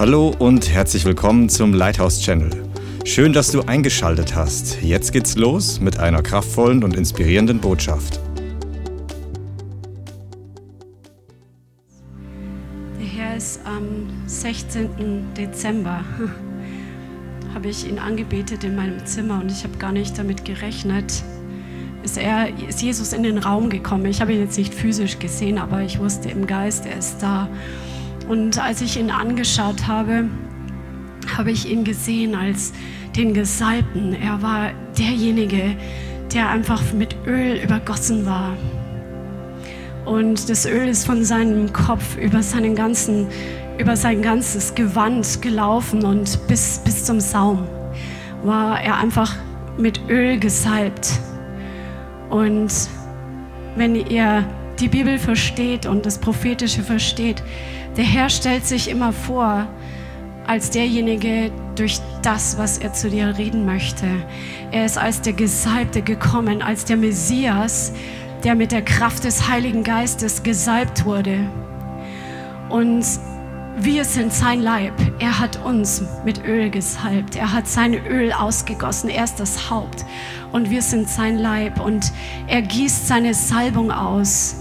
Hallo und herzlich willkommen zum Lighthouse Channel. Schön, dass du eingeschaltet hast. Jetzt geht's los mit einer kraftvollen und inspirierenden Botschaft. Der Herr ist am 16. Dezember. Habe ich ihn angebetet in meinem Zimmer und ich habe gar nicht damit gerechnet. Ist, er, ist Jesus in den Raum gekommen. Ich habe ihn jetzt nicht physisch gesehen, aber ich wusste im Geist, er ist da. Und als ich ihn angeschaut habe, habe ich ihn gesehen als den Gesalbten. Er war derjenige, der einfach mit Öl übergossen war. Und das Öl ist von seinem Kopf über, seinen ganzen, über sein ganzes Gewand gelaufen und bis, bis zum Saum war er einfach mit Öl gesalbt. Und wenn ihr die Bibel versteht und das Prophetische versteht, der Herr stellt sich immer vor als derjenige durch das, was er zu dir reden möchte. Er ist als der Gesalbte gekommen, als der Messias, der mit der Kraft des Heiligen Geistes gesalbt wurde. Und wir sind sein Leib. Er hat uns mit Öl gesalbt. Er hat sein Öl ausgegossen. Er ist das Haupt. Und wir sind sein Leib. Und er gießt seine Salbung aus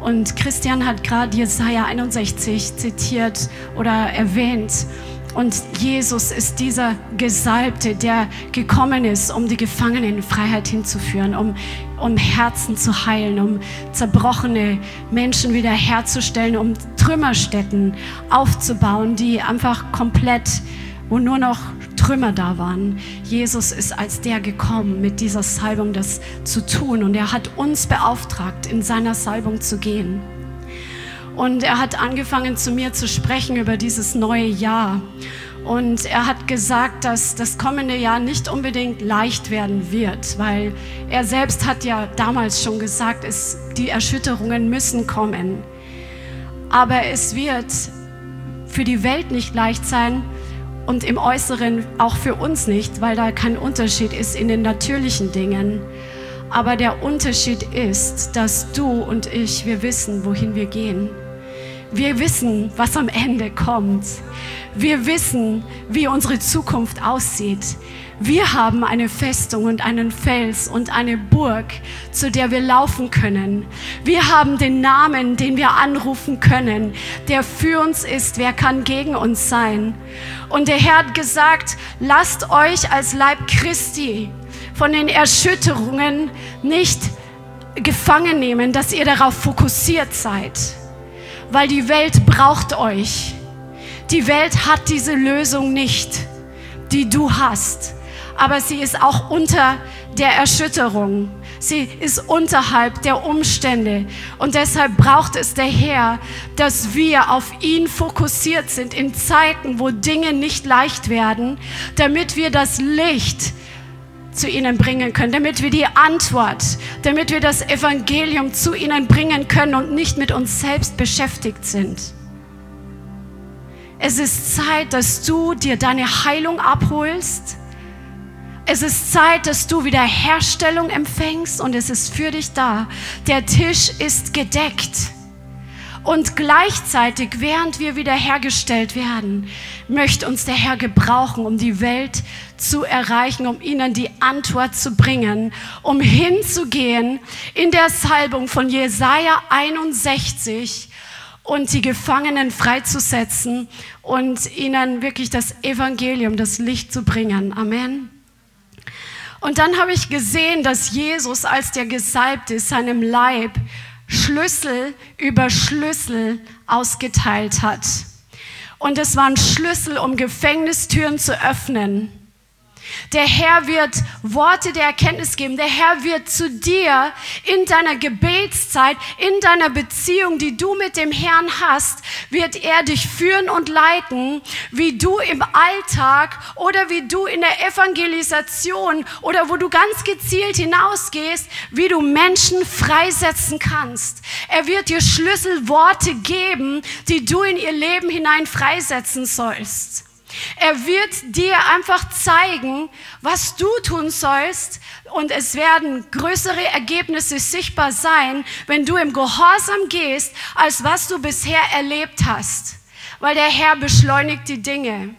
und Christian hat gerade Jesaja 61 zitiert oder erwähnt. Und Jesus ist dieser Gesalbte, der gekommen ist, um die Gefangenen in Freiheit hinzuführen, um, um Herzen zu heilen, um zerbrochene Menschen wiederherzustellen, um Trümmerstätten aufzubauen, die einfach komplett, wo nur noch Trümmer da waren. Jesus ist als der gekommen, mit dieser Salbung das zu tun. Und er hat uns beauftragt, in seiner Salbung zu gehen. Und er hat angefangen zu mir zu sprechen über dieses neue Jahr. Und er hat gesagt, dass das kommende Jahr nicht unbedingt leicht werden wird, weil er selbst hat ja damals schon gesagt, es, die Erschütterungen müssen kommen. Aber es wird für die Welt nicht leicht sein, und im Äußeren auch für uns nicht, weil da kein Unterschied ist in den natürlichen Dingen. Aber der Unterschied ist, dass du und ich, wir wissen, wohin wir gehen. Wir wissen, was am Ende kommt. Wir wissen, wie unsere Zukunft aussieht. Wir haben eine Festung und einen Fels und eine Burg, zu der wir laufen können. Wir haben den Namen, den wir anrufen können, der für uns ist. Wer kann gegen uns sein? Und der Herr hat gesagt, lasst euch als Leib Christi von den Erschütterungen nicht gefangen nehmen, dass ihr darauf fokussiert seid, weil die Welt braucht euch. Die Welt hat diese Lösung nicht, die du hast, aber sie ist auch unter der Erschütterung. Sie ist unterhalb der Umstände. Und deshalb braucht es der Herr, dass wir auf ihn fokussiert sind in Zeiten, wo Dinge nicht leicht werden, damit wir das Licht zu ihnen bringen können, damit wir die Antwort, damit wir das Evangelium zu ihnen bringen können und nicht mit uns selbst beschäftigt sind. Es ist Zeit, dass du dir deine Heilung abholst. Es ist Zeit, dass du Wiederherstellung empfängst und es ist für dich da. Der Tisch ist gedeckt. Und gleichzeitig, während wir wiederhergestellt werden, möchte uns der Herr gebrauchen, um die Welt zu erreichen, um ihnen die Antwort zu bringen, um hinzugehen in der Salbung von Jesaja 61 und die Gefangenen freizusetzen und ihnen wirklich das Evangelium, das Licht zu bringen. Amen. Und dann habe ich gesehen, dass Jesus als der Gesalbte seinem Leib Schlüssel über Schlüssel ausgeteilt hat. Und es waren Schlüssel, um Gefängnistüren zu öffnen. Der Herr wird Worte der Erkenntnis geben. Der Herr wird zu dir in deiner Gebetszeit, in deiner Beziehung, die du mit dem Herrn hast, wird er dich führen und leiten, wie du im Alltag oder wie du in der Evangelisation oder wo du ganz gezielt hinausgehst, wie du Menschen freisetzen kannst. Er wird dir Schlüsselworte geben, die du in ihr Leben hinein freisetzen sollst. Er wird dir einfach zeigen, was du tun sollst und es werden größere Ergebnisse sichtbar sein, wenn du im Gehorsam gehst, als was du bisher erlebt hast. weil der Herr beschleunigt die Dinge.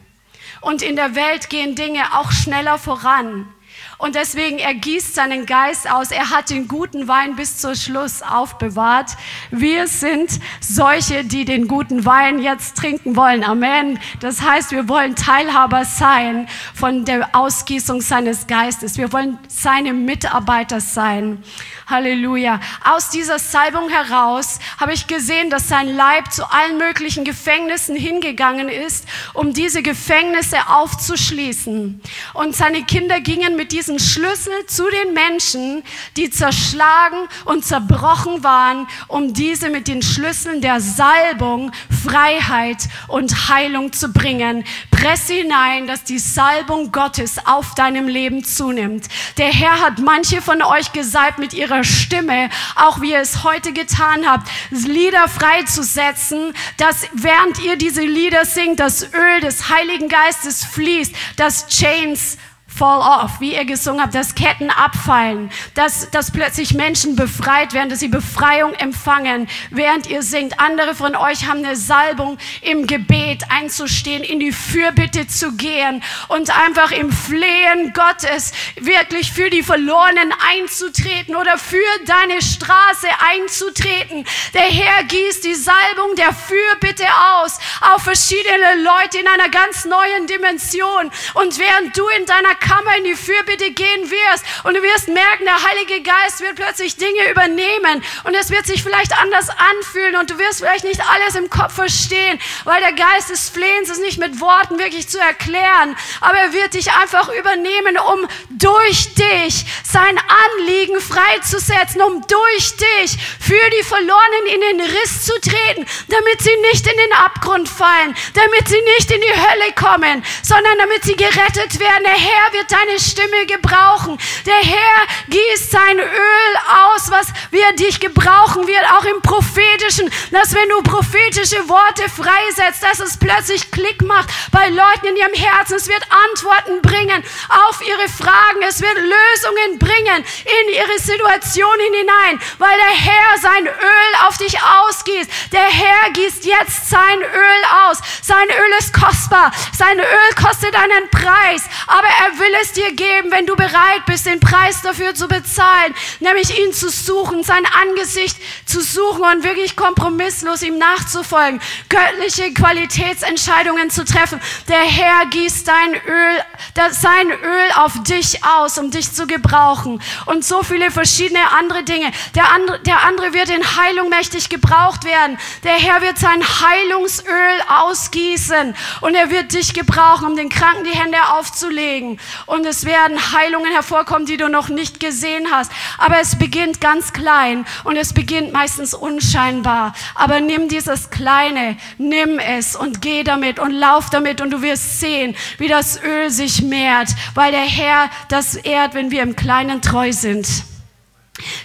Und in der Welt gehen Dinge auch schneller voran. Und deswegen, er gießt seinen Geist aus. Er hat den guten Wein bis zum Schluss aufbewahrt. Wir sind solche, die den guten Wein jetzt trinken wollen. Amen. Das heißt, wir wollen Teilhaber sein von der Ausgießung seines Geistes. Wir wollen seine Mitarbeiter sein. Halleluja. Aus dieser Salbung heraus habe ich gesehen, dass sein Leib zu allen möglichen Gefängnissen hingegangen ist, um diese Gefängnisse aufzuschließen. Und seine Kinder gingen mit diesem Schlüssel zu den Menschen, die zerschlagen und zerbrochen waren, um diese mit den Schlüsseln der Salbung Freiheit und Heilung zu bringen. Presse hinein, dass die Salbung Gottes auf deinem Leben zunimmt. Der Herr hat manche von euch gesalbt mit ihrer Stimme, auch wie ihr es heute getan habt, Lieder freizusetzen, dass während ihr diese Lieder singt, das Öl des Heiligen Geistes fließt, dass Chains fall off, wie ihr gesungen habt, dass Ketten abfallen, dass, dass plötzlich Menschen befreit werden, dass sie Befreiung empfangen, während ihr singt. Andere von euch haben eine Salbung im Gebet einzustehen, in die Fürbitte zu gehen und einfach im Flehen Gottes wirklich für die Verlorenen einzutreten oder für deine Straße einzutreten. Der Herr gießt die Salbung der Fürbitte aus auf verschiedene Leute in einer ganz neuen Dimension. Und während du in deiner Kammer in die Fürbitte gehen wirst. Und du wirst merken, der Heilige Geist wird plötzlich Dinge übernehmen. Und es wird sich vielleicht anders anfühlen. Und du wirst vielleicht nicht alles im Kopf verstehen, weil der Geist des Flehens ist nicht mit Worten wirklich zu erklären, aber er wird dich einfach übernehmen, um durch dich sein Anliegen freizusetzen, um durch dich für die Verlorenen in den Riss zu treten, damit sie nicht in den Abgrund fallen, damit sie nicht in die Hölle kommen, sondern damit sie gerettet werden. Der Herr wird deine Stimme gebrauchen. Der Herr gießt sein Öl aus, was wir dich gebrauchen wird, auch im prophetischen, dass wenn du prophetische Worte freisetzt, dass es plötzlich Klick macht bei Leuten in ihrem Herzen. Es wird Antworten bringen auf ihre Fragen. Es wird Lösungen bringen in ihre Situationen hinein, weil der Herr sein Öl auf dich ausgießt. Der Herr gießt jetzt sein Öl aus. Sein Öl ist kostbar. Sein Öl kostet einen Preis, aber er will es dir geben, wenn du bereit bist, den Preis dafür zu bezahlen, nämlich ihn zu suchen, sein Angesicht zu suchen und wirklich kompromisslos ihm nachzufolgen, göttliche Qualitätsentscheidungen zu treffen. Der Herr gießt dein Öl, sein Öl auf dich aus, um dich zu gebrauchen. Und so viele verschiedene andere Dinge. Der andere, der andere wird in Heilung mächtig gebraucht werden. Der Herr wird sein Heilungsöl ausgießen und er wird dich gebrauchen, um den Kranken die Hände aufzulegen und es werden Heilungen hervorkommen, die du noch nicht gesehen hast. Aber es beginnt ganz klein und es beginnt meistens unscheinbar. Aber nimm dieses Kleine, nimm es und geh damit und lauf damit und du wirst sehen, wie das Öl sich mehrt, weil der Herr das ehrt, wenn wir im Kleinen treu sind.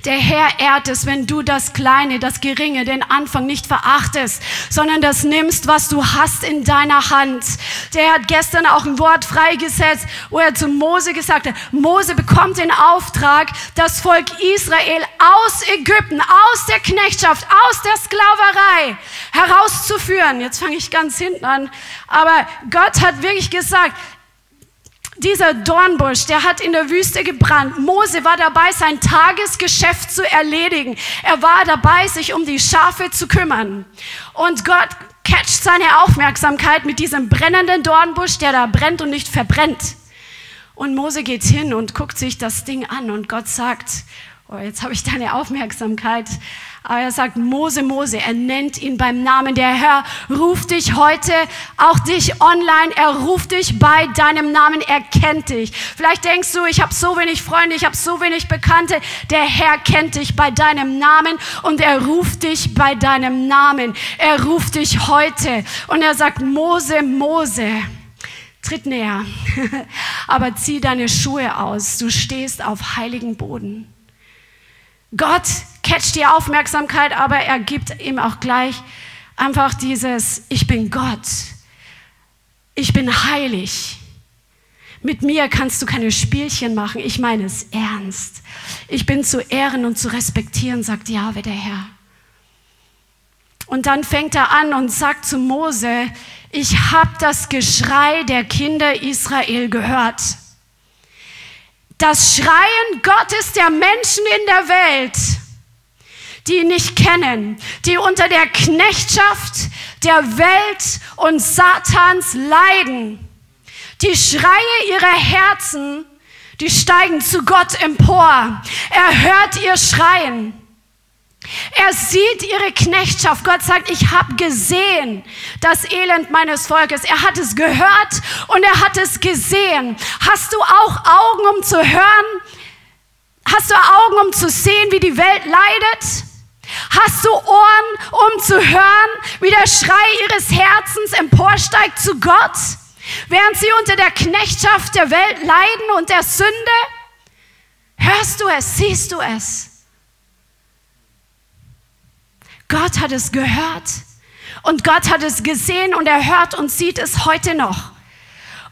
Der Herr ehrt es, wenn du das Kleine, das Geringe, den Anfang nicht verachtest, sondern das nimmst, was du hast in deiner Hand. Der hat gestern auch ein Wort freigesetzt, wo er zu Mose gesagt hat, Mose bekommt den Auftrag, das Volk Israel aus Ägypten, aus der Knechtschaft, aus der Sklaverei herauszuführen. Jetzt fange ich ganz hinten an. Aber Gott hat wirklich gesagt, dieser Dornbusch, der hat in der Wüste gebrannt. Mose war dabei, sein Tagesgeschäft zu erledigen. Er war dabei, sich um die Schafe zu kümmern. Und Gott catcht seine Aufmerksamkeit mit diesem brennenden Dornbusch, der da brennt und nicht verbrennt. Und Mose geht hin und guckt sich das Ding an und Gott sagt, oh, jetzt habe ich deine Aufmerksamkeit. Aber er sagt, Mose, Mose, er nennt ihn beim Namen. Der Herr ruft dich heute, auch dich online, er ruft dich bei deinem Namen, er kennt dich. Vielleicht denkst du, ich habe so wenig Freunde, ich habe so wenig Bekannte. Der Herr kennt dich bei deinem Namen und er ruft dich bei deinem Namen. Er ruft dich heute und er sagt, Mose, Mose. Tritt näher, aber zieh deine Schuhe aus. Du stehst auf heiligen Boden. Gott catcht die Aufmerksamkeit, aber er gibt ihm auch gleich einfach dieses, ich bin Gott, ich bin heilig. Mit mir kannst du keine Spielchen machen, ich meine es ernst. Ich bin zu ehren und zu respektieren, sagt Jahwe der Herr. Und dann fängt er an und sagt zu Mose, ich habe das Geschrei der Kinder Israel gehört. Das Schreien Gottes der Menschen in der Welt, die nicht kennen, die unter der Knechtschaft der Welt und Satans leiden. Die Schreie ihrer Herzen, die steigen zu Gott empor. Er hört ihr Schreien. Er sieht ihre Knechtschaft. Gott sagt, ich habe gesehen das Elend meines Volkes. Er hat es gehört und er hat es gesehen. Hast du auch Augen, um zu hören? Hast du Augen, um zu sehen, wie die Welt leidet? Hast du Ohren, um zu hören, wie der Schrei ihres Herzens emporsteigt zu Gott, während sie unter der Knechtschaft der Welt leiden und der Sünde? Hörst du es? Siehst du es? Gott hat es gehört und Gott hat es gesehen und er hört und sieht es heute noch.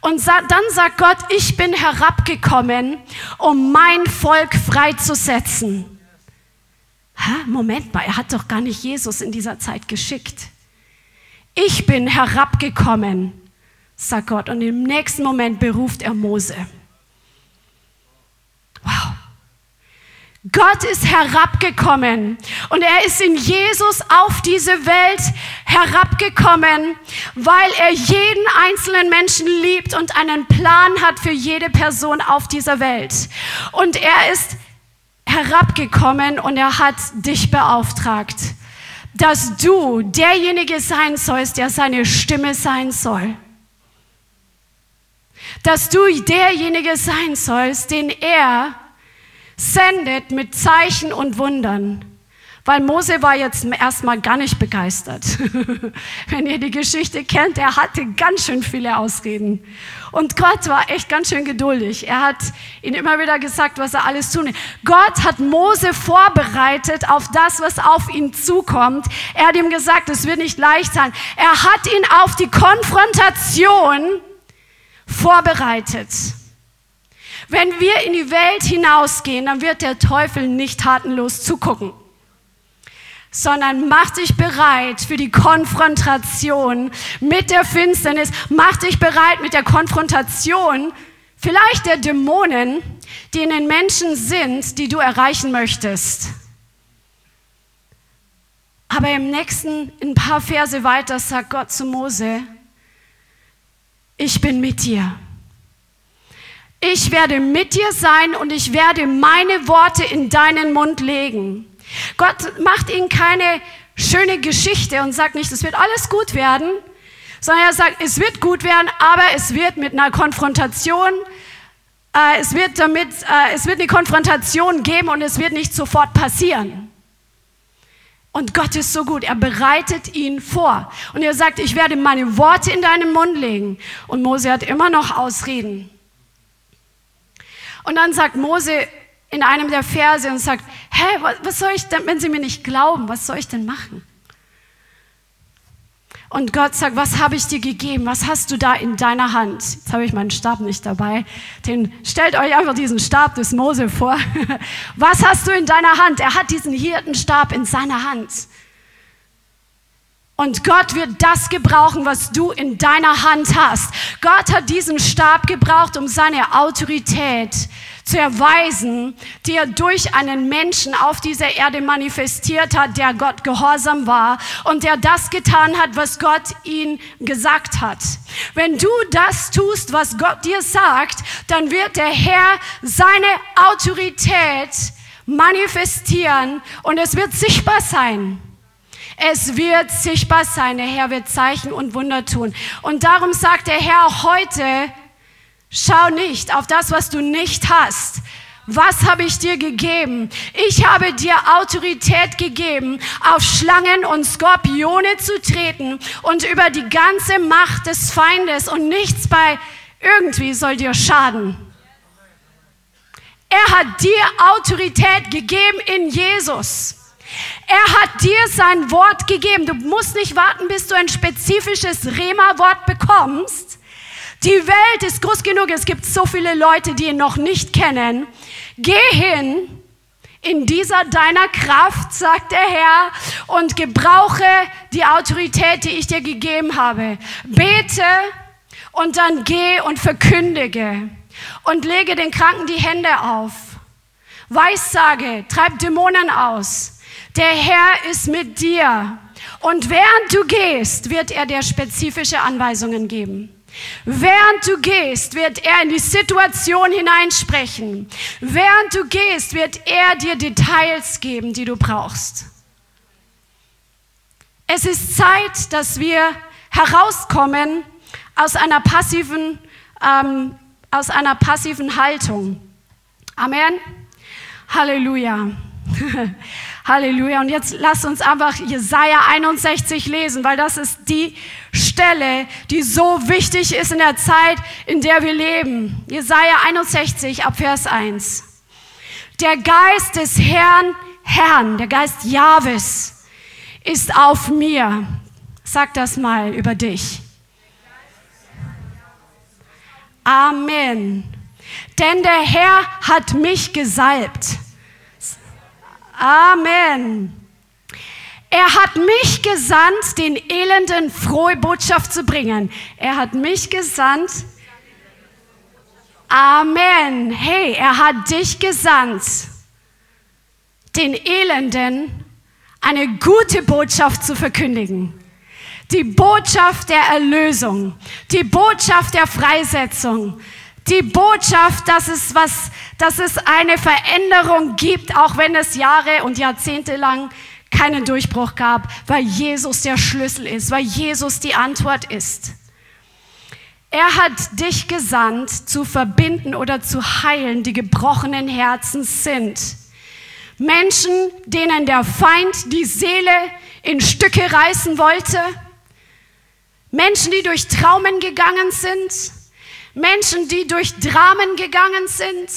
Und dann sagt Gott, ich bin herabgekommen, um mein Volk freizusetzen. Ha, Moment mal, er hat doch gar nicht Jesus in dieser Zeit geschickt. Ich bin herabgekommen, sagt Gott. Und im nächsten Moment beruft er Mose. Wow. Gott ist herabgekommen und er ist in Jesus auf diese Welt herabgekommen, weil er jeden einzelnen Menschen liebt und einen Plan hat für jede Person auf dieser Welt. Und er ist herabgekommen und er hat dich beauftragt, dass du derjenige sein sollst, der seine Stimme sein soll. Dass du derjenige sein sollst, den er sendet mit Zeichen und Wundern. Weil Mose war jetzt erstmal gar nicht begeistert. Wenn ihr die Geschichte kennt, er hatte ganz schön viele Ausreden. Und Gott war echt ganz schön geduldig. Er hat ihn immer wieder gesagt, was er alles tun will. Gott hat Mose vorbereitet auf das, was auf ihn zukommt. Er hat ihm gesagt, es wird nicht leicht sein. Er hat ihn auf die Konfrontation vorbereitet. Wenn wir in die Welt hinausgehen, dann wird der Teufel nicht tatenlos zugucken, sondern mach dich bereit für die Konfrontation mit der Finsternis, mach dich bereit mit der Konfrontation vielleicht der Dämonen, die in den Menschen sind, die du erreichen möchtest. Aber im nächsten, ein paar Verse weiter, sagt Gott zu Mose, ich bin mit dir ich werde mit dir sein und ich werde meine Worte in deinen Mund legen. Gott macht ihnen keine schöne Geschichte und sagt nicht, es wird alles gut werden, sondern er sagt, es wird gut werden, aber es wird mit einer Konfrontation, äh, es, wird damit, äh, es wird eine Konfrontation geben und es wird nicht sofort passieren. Und Gott ist so gut, er bereitet ihn vor. Und er sagt, ich werde meine Worte in deinen Mund legen. Und Mose hat immer noch Ausreden. Und dann sagt Mose in einem der Verse und sagt, hä, was soll ich denn, wenn sie mir nicht glauben, was soll ich denn machen? Und Gott sagt, was habe ich dir gegeben? Was hast du da in deiner Hand? Jetzt habe ich meinen Stab nicht dabei. Den, stellt euch einfach diesen Stab des Mose vor. Was hast du in deiner Hand? Er hat diesen Hirtenstab in seiner Hand. Und Gott wird das gebrauchen, was du in deiner Hand hast. Gott hat diesen Stab gebraucht, um seine Autorität zu erweisen, die er durch einen Menschen auf dieser Erde manifestiert hat, der Gott gehorsam war und der das getan hat, was Gott ihn gesagt hat. Wenn du das tust, was Gott dir sagt, dann wird der Herr seine Autorität manifestieren und es wird sichtbar sein. Es wird sichtbar sein. Der Herr wird Zeichen und Wunder tun. Und darum sagt der Herr auch heute, schau nicht auf das, was du nicht hast. Was habe ich dir gegeben? Ich habe dir Autorität gegeben, auf Schlangen und Skorpione zu treten und über die ganze Macht des Feindes und nichts bei irgendwie soll dir schaden. Er hat dir Autorität gegeben in Jesus. Er hat dir sein Wort gegeben. Du musst nicht warten, bis du ein spezifisches Rema-Wort bekommst. Die Welt ist groß genug. Es gibt so viele Leute, die ihn noch nicht kennen. Geh hin in dieser deiner Kraft, sagt der Herr, und gebrauche die Autorität, die ich dir gegeben habe. Bete und dann geh und verkündige und lege den Kranken die Hände auf. Weissage, treib Dämonen aus. Der Herr ist mit dir. Und während du gehst, wird er dir spezifische Anweisungen geben. Während du gehst, wird er in die Situation hineinsprechen. Während du gehst, wird er dir Details geben, die du brauchst. Es ist Zeit, dass wir herauskommen aus einer passiven, ähm, aus einer passiven Haltung. Amen. Halleluja. Halleluja. Und jetzt lass uns einfach Jesaja 61 lesen, weil das ist die Stelle, die so wichtig ist in der Zeit, in der wir leben. Jesaja 61 ab Vers 1. Der Geist des Herrn, Herrn, der Geist Jahwes ist auf mir. Sag das mal über dich. Amen. Denn der Herr hat mich gesalbt Amen. Er hat mich gesandt, den Elenden frohe Botschaft zu bringen. Er hat mich gesandt. Amen. Hey, er hat dich gesandt, den Elenden eine gute Botschaft zu verkündigen. Die Botschaft der Erlösung, die Botschaft der Freisetzung, die Botschaft, dass es was, dass es eine Veränderung gibt, auch wenn es Jahre und Jahrzehnte lang keinen Durchbruch gab, weil Jesus der Schlüssel ist, weil Jesus die Antwort ist. Er hat dich gesandt, zu verbinden oder zu heilen, die gebrochenen Herzen sind. Menschen, denen der Feind die Seele in Stücke reißen wollte. Menschen, die durch Traumen gegangen sind Menschen, die durch Dramen gegangen sind,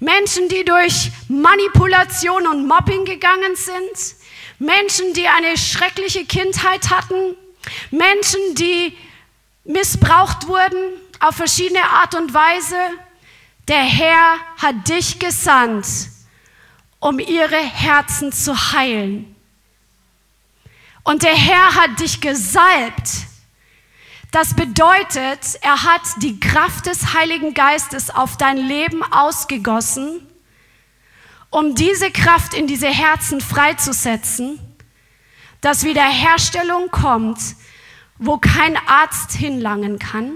Menschen, die durch Manipulation und Mobbing gegangen sind, Menschen, die eine schreckliche Kindheit hatten, Menschen, die missbraucht wurden auf verschiedene Art und Weise. Der Herr hat dich gesandt, um ihre Herzen zu heilen. Und der Herr hat dich gesalbt, das bedeutet, er hat die Kraft des Heiligen Geistes auf dein Leben ausgegossen, um diese Kraft in diese Herzen freizusetzen, dass Wiederherstellung kommt, wo kein Arzt hinlangen kann,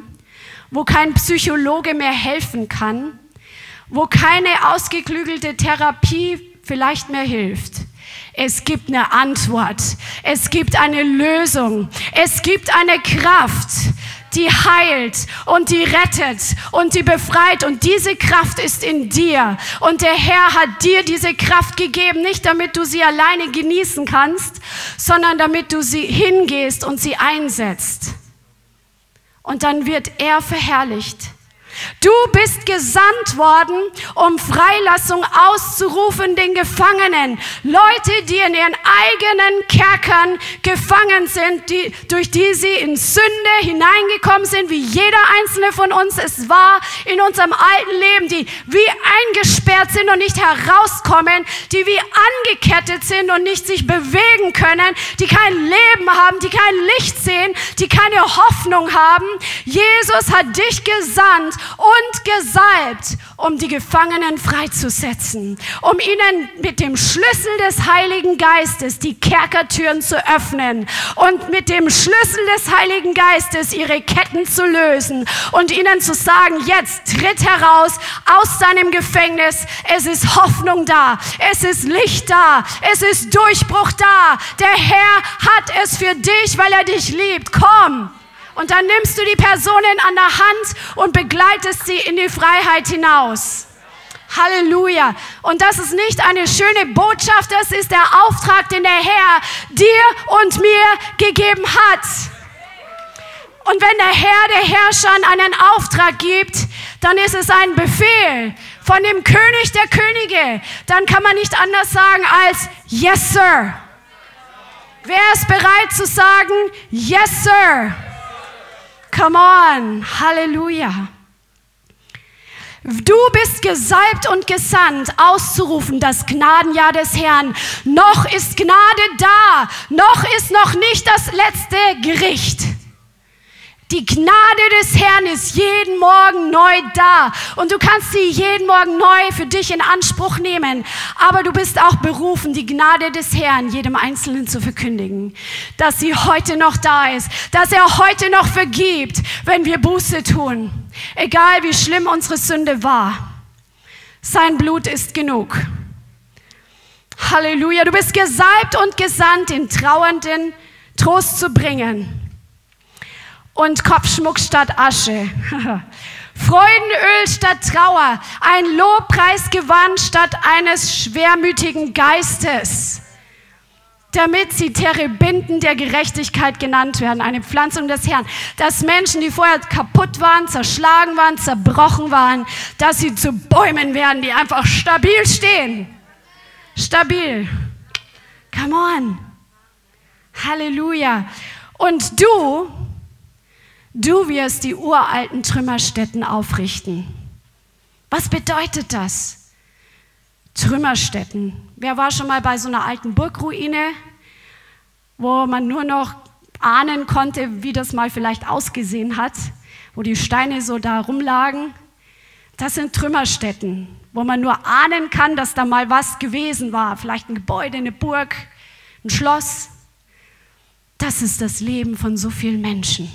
wo kein Psychologe mehr helfen kann, wo keine ausgeklügelte Therapie vielleicht mehr hilft. Es gibt eine Antwort. Es gibt eine Lösung. Es gibt eine Kraft, die heilt und die rettet und die befreit. Und diese Kraft ist in dir. Und der Herr hat dir diese Kraft gegeben, nicht damit du sie alleine genießen kannst, sondern damit du sie hingehst und sie einsetzt. Und dann wird er verherrlicht. Du bist gesandt worden, um Freilassung auszurufen den Gefangenen. Leute, die in ihren eigenen Kerkern gefangen sind, die, durch die sie in Sünde hineingekommen sind, wie jeder einzelne von uns es war in unserem alten Leben, die wie eingesperrt sind und nicht herauskommen, die wie angekettet sind und nicht sich bewegen können, die kein Leben haben, die kein Licht sehen, die keine Hoffnung haben. Jesus hat dich gesandt, und gesalbt, um die Gefangenen freizusetzen, um ihnen mit dem Schlüssel des Heiligen Geistes die Kerkertüren zu öffnen und mit dem Schlüssel des Heiligen Geistes ihre Ketten zu lösen und ihnen zu sagen, jetzt tritt heraus aus deinem Gefängnis, es ist Hoffnung da, es ist Licht da, es ist Durchbruch da, der Herr hat es für dich, weil er dich liebt, komm. Und dann nimmst du die Personen an der Hand und begleitest sie in die Freiheit hinaus. Halleluja. Und das ist nicht eine schöne Botschaft, das ist der Auftrag, den der Herr dir und mir gegeben hat. Und wenn der Herr der Herrscher einen Auftrag gibt, dann ist es ein Befehl von dem König der Könige. Dann kann man nicht anders sagen als Yes, Sir. Wer ist bereit zu sagen Yes, Sir? Come on, Halleluja. Du bist gesalbt und gesandt, auszurufen das Gnadenjahr des Herrn. Noch ist Gnade da, noch ist noch nicht das letzte Gericht. Die Gnade des Herrn ist jeden Morgen neu da und du kannst sie jeden Morgen neu für dich in Anspruch nehmen. Aber du bist auch berufen, die Gnade des Herrn jedem Einzelnen zu verkündigen, dass sie heute noch da ist, dass er heute noch vergibt, wenn wir Buße tun. Egal wie schlimm unsere Sünde war. Sein Blut ist genug. Halleluja, du bist gesalbt und gesandt, den Trauernden Trost zu bringen und Kopfschmuck statt Asche. Freudenöl statt Trauer, ein Lobpreisgewand statt eines schwermütigen Geistes, damit sie Terebinden der Gerechtigkeit genannt werden, eine Pflanzung des Herrn, dass Menschen, die vorher kaputt waren, zerschlagen waren, zerbrochen waren, dass sie zu Bäumen werden, die einfach stabil stehen. Stabil. Come on. Halleluja. Und du, Du wirst die uralten Trümmerstätten aufrichten. Was bedeutet das? Trümmerstätten. Wer war schon mal bei so einer alten Burgruine, wo man nur noch ahnen konnte, wie das mal vielleicht ausgesehen hat, wo die Steine so da rumlagen? Das sind Trümmerstätten, wo man nur ahnen kann, dass da mal was gewesen war. Vielleicht ein Gebäude, eine Burg, ein Schloss. Das ist das Leben von so vielen Menschen.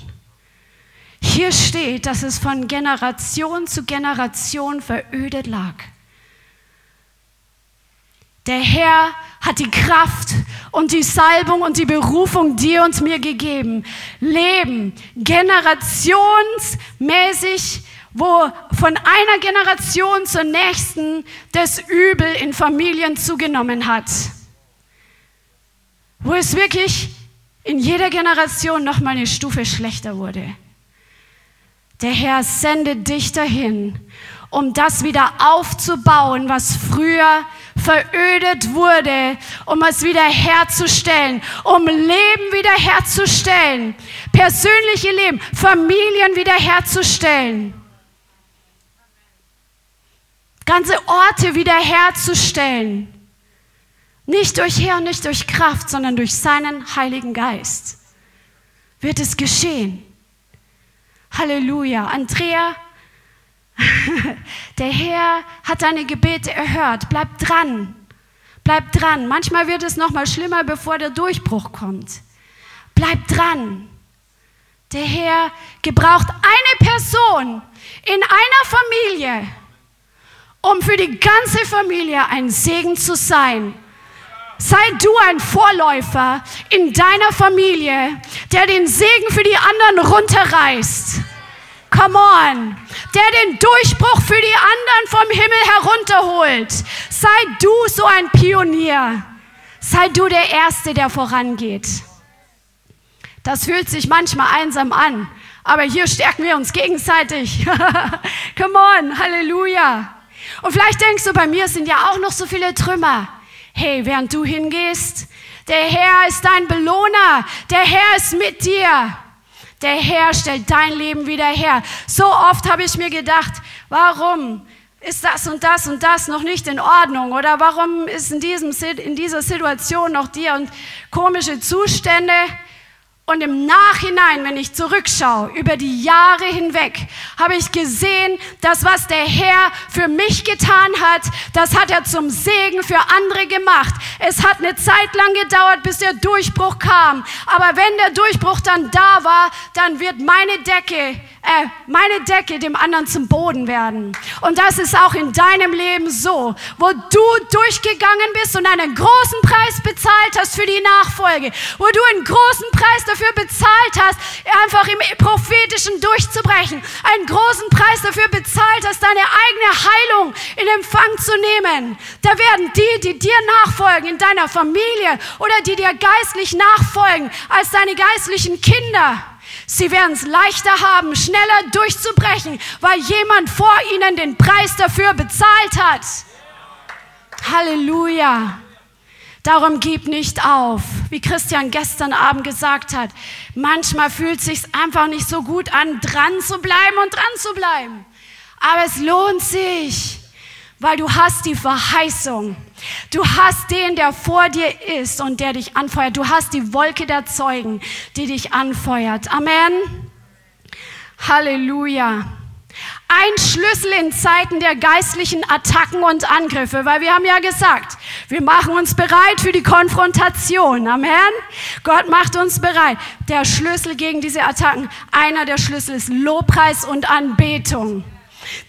Hier steht, dass es von Generation zu Generation verödet lag. Der Herr hat die Kraft und die Salbung und die Berufung dir und mir gegeben. Leben generationsmäßig, wo von einer Generation zur nächsten das Übel in Familien zugenommen hat. Wo es wirklich in jeder Generation noch mal eine Stufe schlechter wurde. Der Herr sendet dich dahin, um das wieder aufzubauen, was früher verödet wurde, um es wieder herzustellen, um Leben wieder herzustellen, persönliche Leben, Familien wieder herzustellen, ganze Orte wieder herzustellen. Nicht durch Herr und nicht durch Kraft, sondern durch seinen Heiligen Geist wird es geschehen. Halleluja. Andrea, der Herr hat deine Gebete erhört. Bleib dran. Bleib dran. Manchmal wird es noch mal schlimmer, bevor der Durchbruch kommt. Bleib dran. Der Herr gebraucht eine Person in einer Familie, um für die ganze Familie ein Segen zu sein. Sei du ein Vorläufer in deiner Familie, der den Segen für die anderen runterreißt. Come on. Der den Durchbruch für die anderen vom Himmel herunterholt. Sei du so ein Pionier. Sei du der Erste, der vorangeht. Das fühlt sich manchmal einsam an, aber hier stärken wir uns gegenseitig. Come on, Halleluja. Und vielleicht denkst du, bei mir sind ja auch noch so viele Trümmer. Hey, während du hingehst, der Herr ist dein Belohner, der Herr ist mit dir. Der Herr stellt dein Leben wieder her. So oft habe ich mir gedacht, warum ist das und das und das noch nicht in Ordnung? Oder warum ist in, diesem, in dieser Situation noch die und komische Zustände? Und im Nachhinein, wenn ich zurückschaue, über die Jahre hinweg, habe ich gesehen, dass was der Herr für mich getan hat, das hat er zum Segen für andere gemacht. Es hat eine Zeit lang gedauert, bis der Durchbruch kam. Aber wenn der Durchbruch dann da war, dann wird meine Decke äh, meine Decke dem anderen zum Boden werden. Und das ist auch in deinem Leben so, wo du durchgegangen bist und einen großen Preis bezahlt hast für die Nachfolge, wo du einen großen Preis dafür bezahlt hast, einfach im prophetischen durchzubrechen, einen großen Preis dafür bezahlt hast, deine eigene Heilung in Empfang zu nehmen. Da werden die, die dir nachfolgen in deiner Familie oder die dir geistlich nachfolgen als deine geistlichen Kinder, Sie werden es leichter haben, schneller durchzubrechen, weil jemand vor ihnen den Preis dafür bezahlt hat. Halleluja. Darum gib nicht auf. Wie Christian gestern Abend gesagt hat, manchmal fühlt es sich einfach nicht so gut an, dran zu bleiben und dran zu bleiben. Aber es lohnt sich, weil du hast die Verheißung. Du hast den, der vor dir ist und der dich anfeuert. Du hast die Wolke der Zeugen, die dich anfeuert. Amen. Halleluja. Ein Schlüssel in Zeiten der geistlichen Attacken und Angriffe, weil wir haben ja gesagt, wir machen uns bereit für die Konfrontation. Amen. Gott macht uns bereit. Der Schlüssel gegen diese Attacken, einer der Schlüssel ist Lobpreis und Anbetung.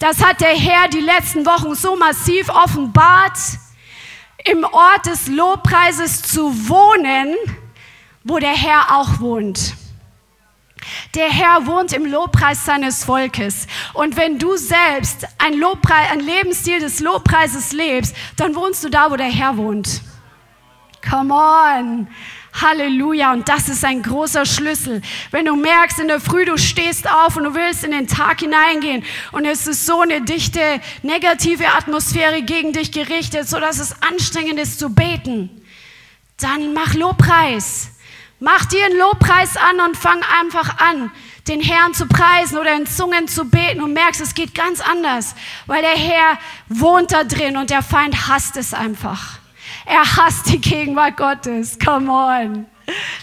Das hat der Herr die letzten Wochen so massiv offenbart, im Ort des Lobpreises zu wohnen, wo der Herr auch wohnt. Der Herr wohnt im Lobpreis seines Volkes. Und wenn du selbst ein, Lobpreis, ein Lebensstil des Lobpreises lebst, dann wohnst du da, wo der Herr wohnt. Come on. Halleluja. Und das ist ein großer Schlüssel. Wenn du merkst in der Früh, du stehst auf und du willst in den Tag hineingehen und es ist so eine dichte, negative Atmosphäre gegen dich gerichtet, sodass es anstrengend ist zu beten, dann mach Lobpreis. Mach dir einen Lobpreis an und fang einfach an, den Herrn zu preisen oder in Zungen zu beten und merkst, es geht ganz anders, weil der Herr wohnt da drin und der Feind hasst es einfach. Er hasst die Gegenwart Gottes. Come on.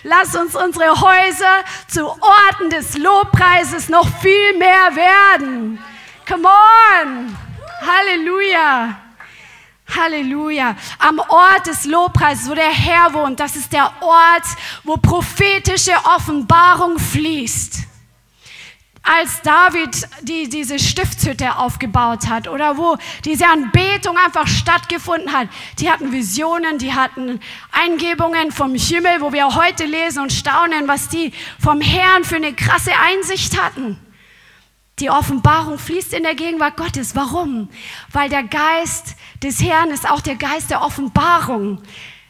Lass uns unsere Häuser zu Orten des Lobpreises noch viel mehr werden. Come on. Halleluja. Halleluja. Am Ort des Lobpreises, wo der Herr wohnt, das ist der Ort, wo prophetische Offenbarung fließt. Als David die, diese Stiftshütte aufgebaut hat oder wo diese Anbetung einfach stattgefunden hat, die hatten Visionen, die hatten Eingebungen vom Himmel, wo wir heute lesen und staunen, was die vom Herrn für eine krasse Einsicht hatten. Die Offenbarung fließt in der Gegenwart Gottes. Warum? Weil der Geist des Herrn ist auch der Geist der Offenbarung.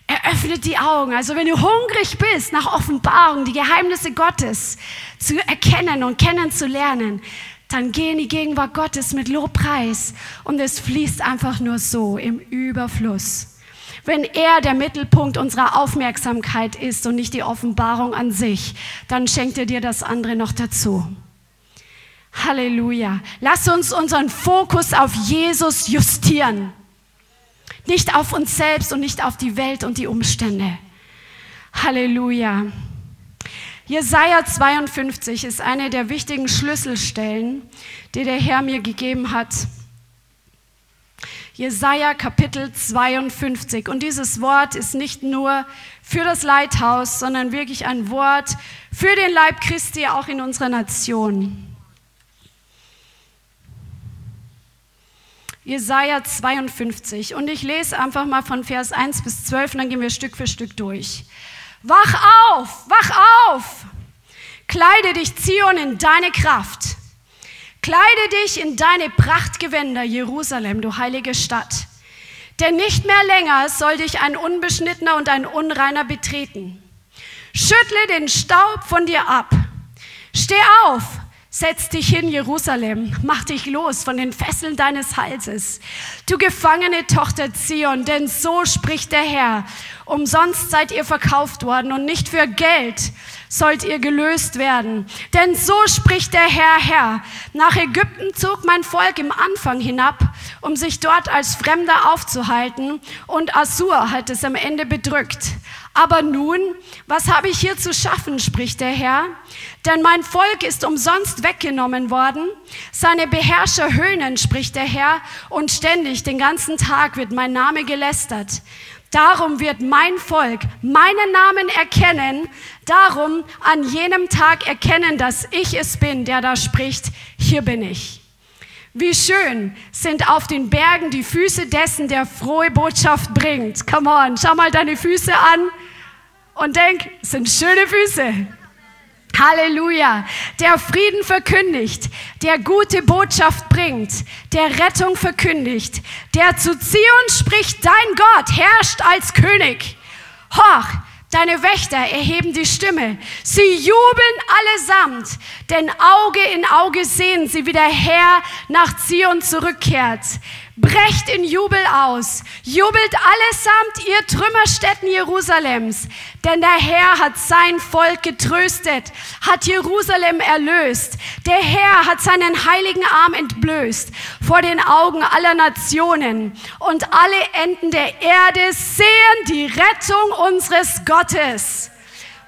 Er öffnet die Augen. Also wenn du hungrig bist nach Offenbarung, die Geheimnisse Gottes zu erkennen und kennenzulernen, dann geh in die Gegenwart Gottes mit Lobpreis und es fließt einfach nur so im Überfluss. Wenn er der Mittelpunkt unserer Aufmerksamkeit ist und nicht die Offenbarung an sich, dann schenkt er dir das andere noch dazu. Halleluja. Lass uns unseren Fokus auf Jesus justieren. Nicht auf uns selbst und nicht auf die Welt und die Umstände. Halleluja. Jesaja 52 ist eine der wichtigen Schlüsselstellen, die der Herr mir gegeben hat. Jesaja Kapitel 52. Und dieses Wort ist nicht nur für das Leithaus, sondern wirklich ein Wort für den Leib Christi auch in unserer Nation. Jesaja 52. Und ich lese einfach mal von Vers 1 bis 12 und dann gehen wir Stück für Stück durch. Wach auf, wach auf! Kleide dich, Zion, in deine Kraft. Kleide dich in deine Prachtgewänder, Jerusalem, du heilige Stadt. Denn nicht mehr länger soll dich ein Unbeschnittener und ein Unreiner betreten. Schüttle den Staub von dir ab. Steh auf, Setz dich hin, Jerusalem, mach dich los von den Fesseln deines Halses. Du gefangene Tochter Zion, denn so spricht der Herr. Umsonst seid ihr verkauft worden und nicht für Geld sollt ihr gelöst werden. Denn so spricht der Herr, Herr. Nach Ägypten zog mein Volk im Anfang hinab, um sich dort als Fremder aufzuhalten, und Assur hat es am Ende bedrückt. Aber nun, was habe ich hier zu schaffen, spricht der Herr? Denn mein Volk ist umsonst weggenommen worden. Seine Beherrscher höhnen, spricht der Herr, und ständig den ganzen Tag wird mein Name gelästert. Darum wird mein Volk meinen Namen erkennen, darum an jenem Tag erkennen, dass ich es bin, der da spricht, hier bin ich. Wie schön sind auf den Bergen die Füße dessen, der frohe Botschaft bringt. Come on, schau mal deine Füße an und denk, sind schöne Füße. Halleluja. Der Frieden verkündigt, der gute Botschaft bringt, der Rettung verkündigt, der zu Zion spricht, dein Gott herrscht als König. Hoch, deine Wächter erheben die Stimme. Sie jubeln allesamt, denn Auge in Auge sehen sie, wie der Herr nach Zion zurückkehrt. Brecht in Jubel aus, jubelt allesamt ihr Trümmerstätten Jerusalems, denn der Herr hat sein Volk getröstet, hat Jerusalem erlöst. Der Herr hat seinen heiligen Arm entblößt vor den Augen aller Nationen und alle Enden der Erde sehen die Rettung unseres Gottes.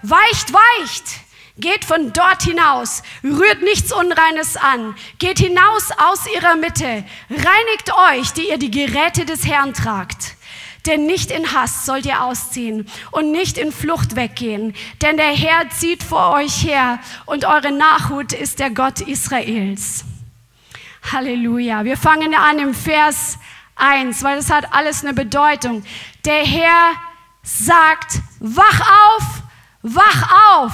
Weicht, weicht! Geht von dort hinaus, rührt nichts Unreines an, geht hinaus aus ihrer Mitte, reinigt euch, die ihr die Geräte des Herrn tragt. Denn nicht in Hass sollt ihr ausziehen und nicht in Flucht weggehen, denn der Herr zieht vor euch her und eure Nachhut ist der Gott Israels. Halleluja. Wir fangen an im Vers 1, weil das hat alles eine Bedeutung. Der Herr sagt, wach auf, wach auf.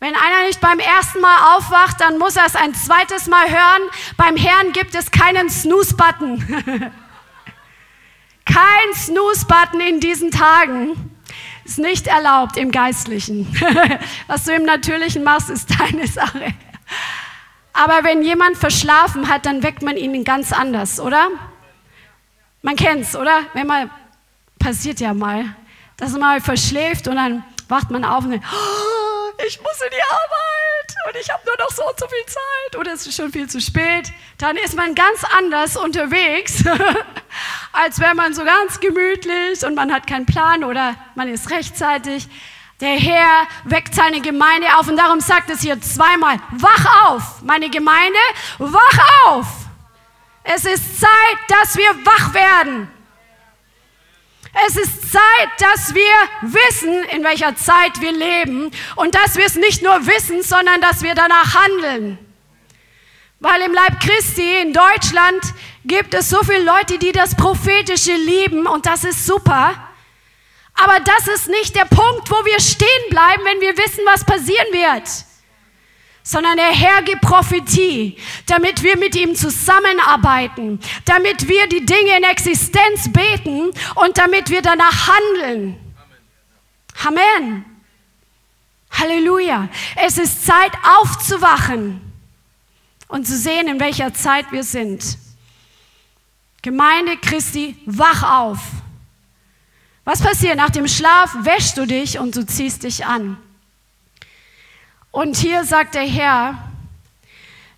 Wenn einer nicht beim ersten Mal aufwacht, dann muss er es ein zweites Mal hören. Beim Herrn gibt es keinen Snooze-Button. Kein Snooze-Button in diesen Tagen. Ist nicht erlaubt im Geistlichen. Was du im Natürlichen machst, ist deine Sache. Aber wenn jemand verschlafen hat, dann weckt man ihn ganz anders, oder? Man kennt's, oder? Wenn man passiert ja mal, dass man mal verschläft und dann wacht man auf und denkt, oh, ich muss in die Arbeit und ich habe nur noch so und so viel Zeit oder es ist schon viel zu spät, dann ist man ganz anders unterwegs, als wenn man so ganz gemütlich und man hat keinen Plan oder man ist rechtzeitig. Der Herr weckt seine Gemeinde auf und darum sagt es hier zweimal, wach auf, meine Gemeinde, wach auf. Es ist Zeit, dass wir wach werden. Es ist Zeit, dass wir wissen, in welcher Zeit wir leben und dass wir es nicht nur wissen, sondern dass wir danach handeln. Weil im Leib Christi in Deutschland gibt es so viele Leute, die das Prophetische lieben und das ist super. Aber das ist nicht der Punkt, wo wir stehen bleiben, wenn wir wissen, was passieren wird sondern der Herr gibt Prophetie, damit wir mit ihm zusammenarbeiten, damit wir die Dinge in Existenz beten und damit wir danach handeln. Amen. Halleluja. Es ist Zeit aufzuwachen und zu sehen, in welcher Zeit wir sind. Gemeinde Christi, wach auf. Was passiert? Nach dem Schlaf wäschst du dich und du ziehst dich an. Und hier sagt der Herr,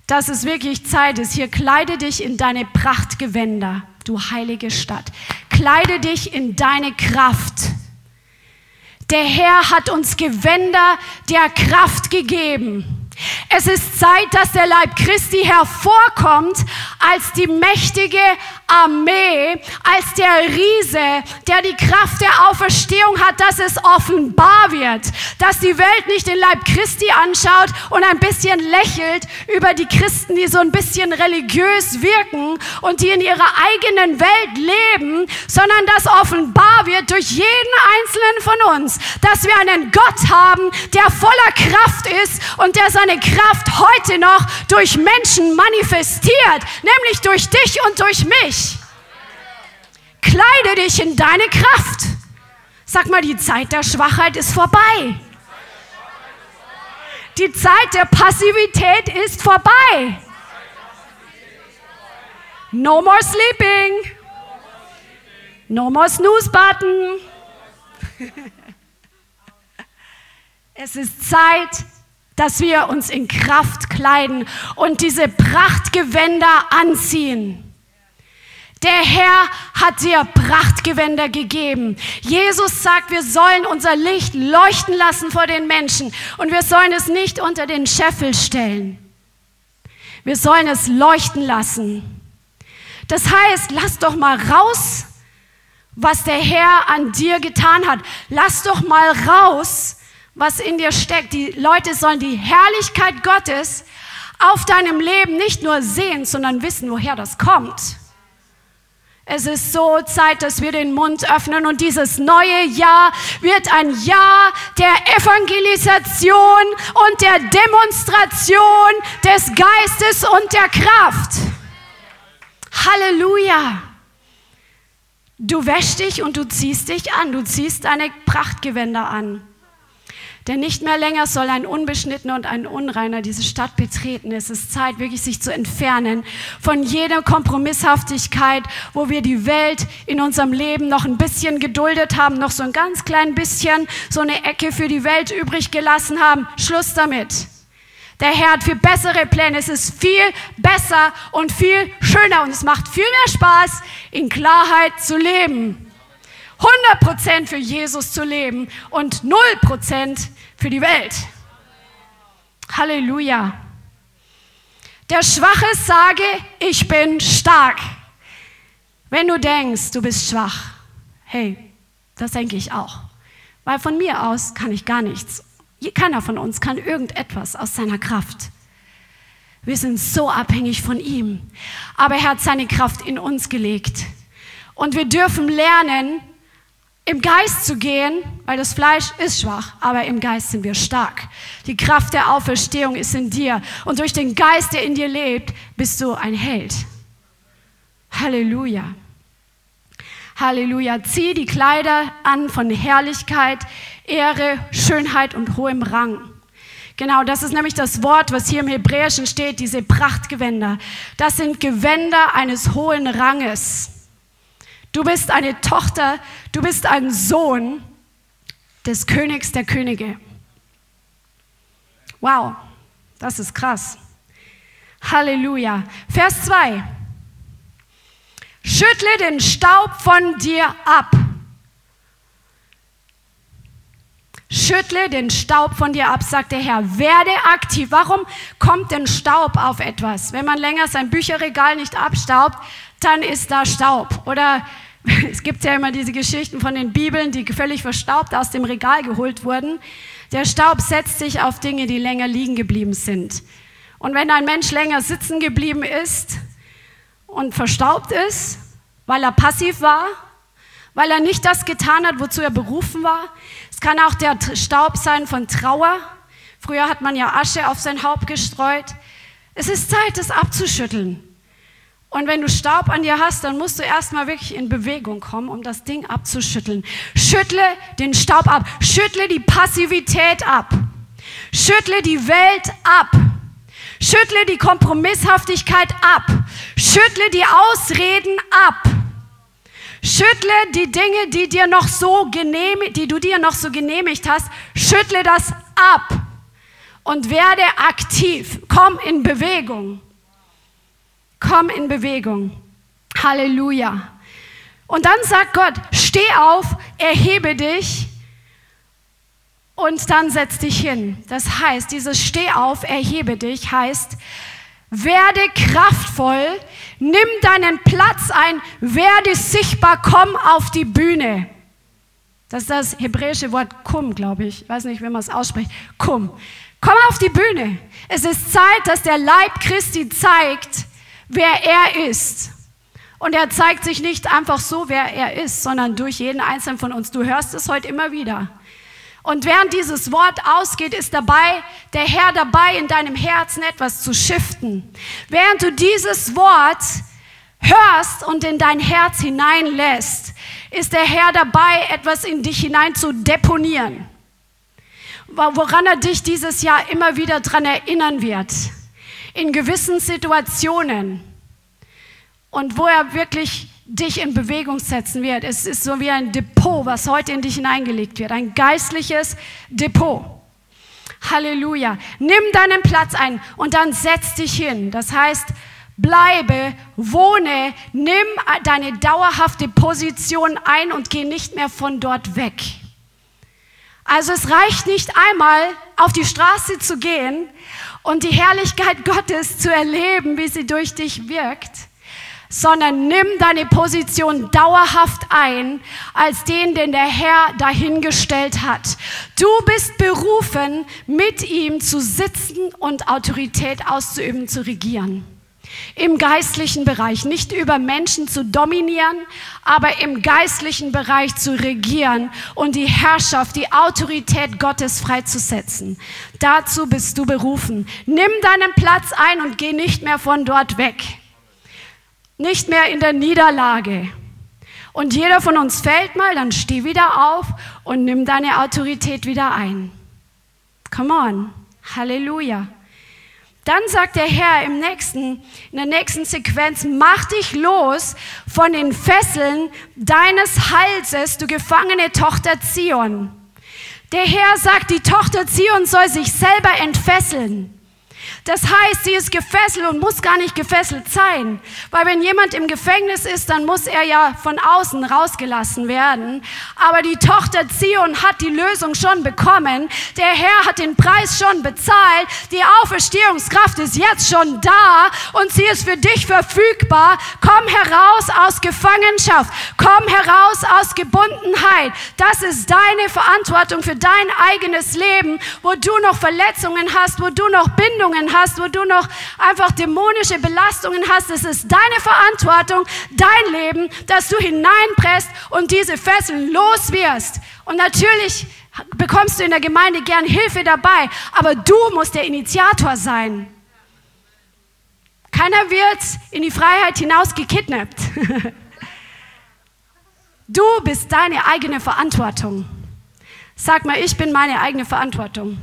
dass es wirklich Zeit ist. Hier kleide dich in deine Prachtgewänder, du heilige Stadt. Kleide dich in deine Kraft. Der Herr hat uns Gewänder der Kraft gegeben. Es ist Zeit, dass der Leib Christi hervorkommt als die mächtige Armee, als der Riese, der die Kraft der Auferstehung hat, dass es offenbar wird, dass die Welt nicht den Leib Christi anschaut und ein bisschen lächelt über die Christen, die so ein bisschen religiös wirken und die in ihrer eigenen Welt leben, sondern dass offenbar wird durch jeden einzelnen von uns, dass wir einen Gott haben, der voller Kraft ist und der seine Kraft heute noch durch Menschen manifestiert, nämlich durch dich und durch mich. Kleide dich in deine Kraft. Sag mal, die Zeit der Schwachheit ist vorbei. Die Zeit der Passivität ist vorbei. No more sleeping. No more snooze button. Es ist Zeit, dass wir uns in Kraft kleiden und diese Prachtgewänder anziehen. Der Herr hat dir Prachtgewänder gegeben. Jesus sagt, wir sollen unser Licht leuchten lassen vor den Menschen und wir sollen es nicht unter den Scheffel stellen. Wir sollen es leuchten lassen. Das heißt, lass doch mal raus, was der Herr an dir getan hat. Lass doch mal raus, was in dir steckt. Die Leute sollen die Herrlichkeit Gottes auf deinem Leben nicht nur sehen, sondern wissen, woher das kommt. Es ist so Zeit, dass wir den Mund öffnen und dieses neue Jahr wird ein Jahr der Evangelisation und der Demonstration des Geistes und der Kraft. Halleluja. Du wäschst dich und du ziehst dich an, du ziehst deine Prachtgewänder an. Denn nicht mehr länger soll ein Unbeschnittener und ein Unreiner diese Stadt betreten. Es ist Zeit, wirklich sich zu entfernen von jeder Kompromisshaftigkeit, wo wir die Welt in unserem Leben noch ein bisschen geduldet haben, noch so ein ganz klein bisschen so eine Ecke für die Welt übrig gelassen haben. Schluss damit. Der Herr hat viel bessere Pläne. Es ist viel besser und viel schöner und es macht viel mehr Spaß, in Klarheit zu leben. 100% für Jesus zu leben und 0% für die Welt. Halleluja. Der Schwache sage, ich bin stark. Wenn du denkst, du bist schwach, hey, das denke ich auch. Weil von mir aus kann ich gar nichts. Keiner von uns kann irgendetwas aus seiner Kraft. Wir sind so abhängig von ihm. Aber er hat seine Kraft in uns gelegt. Und wir dürfen lernen, im Geist zu gehen, weil das Fleisch ist schwach, aber im Geist sind wir stark. Die Kraft der Auferstehung ist in dir und durch den Geist, der in dir lebt, bist du ein Held. Halleluja. Halleluja. Zieh die Kleider an von Herrlichkeit, Ehre, Schönheit und hohem Rang. Genau, das ist nämlich das Wort, was hier im Hebräischen steht, diese Prachtgewänder. Das sind Gewänder eines hohen Ranges. Du bist eine Tochter, du bist ein Sohn des Königs der Könige. Wow, das ist krass. Halleluja. Vers 2. Schüttle den Staub von dir ab. Schüttle den Staub von dir ab, sagt der Herr. Werde aktiv. Warum kommt denn Staub auf etwas? Wenn man länger sein Bücherregal nicht abstaubt, dann ist da Staub. Oder es gibt ja immer diese Geschichten von den Bibeln, die völlig verstaubt aus dem Regal geholt wurden. Der Staub setzt sich auf Dinge, die länger liegen geblieben sind. Und wenn ein Mensch länger sitzen geblieben ist und verstaubt ist, weil er passiv war, weil er nicht das getan hat, wozu er berufen war, es kann auch der Staub sein von Trauer. Früher hat man ja Asche auf sein Haupt gestreut. Es ist Zeit, das abzuschütteln. Und wenn du Staub an dir hast, dann musst du erstmal wirklich in Bewegung kommen, um das Ding abzuschütteln. Schüttle den Staub ab. Schüttle die Passivität ab. Schüttle die Welt ab. Schüttle die Kompromisshaftigkeit ab. Schüttle die Ausreden ab. Schüttle die Dinge, die dir noch so genehmigt, die du dir noch so genehmigt hast. Schüttle das ab und werde aktiv. Komm in Bewegung. Komm in Bewegung. Halleluja. Und dann sagt Gott, steh auf, erhebe dich und dann setz dich hin. Das heißt, dieses Steh auf, erhebe dich heißt, werde kraftvoll, nimm deinen Platz ein, werde sichtbar, komm auf die Bühne. Das ist das hebräische Wort kum, glaube ich. Ich weiß nicht, wie man es ausspricht. Kum. Komm auf die Bühne. Es ist Zeit, dass der Leib Christi zeigt, wer er ist. Und er zeigt sich nicht einfach so, wer er ist, sondern durch jeden einzelnen von uns. Du hörst es heute immer wieder. Und während dieses Wort ausgeht, ist dabei der Herr dabei, in deinem Herzen etwas zu shiften. Während du dieses Wort hörst und in dein Herz hineinlässt, ist der Herr dabei, etwas in dich hinein zu deponieren. Woran er dich dieses Jahr immer wieder dran erinnern wird in gewissen Situationen und wo er wirklich dich in Bewegung setzen wird. Es ist so wie ein Depot, was heute in dich hineingelegt wird, ein geistliches Depot. Halleluja. Nimm deinen Platz ein und dann setz dich hin. Das heißt, bleibe, wohne, nimm deine dauerhafte Position ein und geh nicht mehr von dort weg. Also es reicht nicht einmal auf die Straße zu gehen und die Herrlichkeit Gottes zu erleben, wie sie durch dich wirkt, sondern nimm deine Position dauerhaft ein als den, den der Herr dahingestellt hat. Du bist berufen, mit ihm zu sitzen und Autorität auszuüben, zu regieren im geistlichen Bereich, nicht über Menschen zu dominieren, aber im geistlichen Bereich zu regieren und die Herrschaft, die Autorität Gottes freizusetzen. Dazu bist du berufen. Nimm deinen Platz ein und geh nicht mehr von dort weg. Nicht mehr in der Niederlage. Und jeder von uns fällt mal, dann steh wieder auf und nimm deine Autorität wieder ein. Come on. Halleluja. Dann sagt der Herr im nächsten, in der nächsten Sequenz, mach dich los von den Fesseln deines Halses, du gefangene Tochter Zion. Der Herr sagt, die Tochter Zion soll sich selber entfesseln. Das heißt, sie ist gefesselt und muss gar nicht gefesselt sein. Weil wenn jemand im Gefängnis ist, dann muss er ja von außen rausgelassen werden. Aber die Tochter Zion hat die Lösung schon bekommen. Der Herr hat den Preis schon bezahlt. Die Auferstehungskraft ist jetzt schon da und sie ist für dich verfügbar. Komm heraus aus Gefangenschaft. Komm heraus aus Gebundenheit. Das ist deine Verantwortung für dein eigenes Leben, wo du noch Verletzungen hast, wo du noch Bindungen hast, wo du noch einfach dämonische Belastungen hast. Es ist deine Verantwortung, dein Leben, dass du hineinpresst und diese Fesseln los wirst. Und natürlich bekommst du in der Gemeinde gern Hilfe dabei, aber du musst der Initiator sein. Keiner wird in die Freiheit hinaus gekidnappt. Du bist deine eigene Verantwortung. Sag mal, ich bin meine eigene Verantwortung.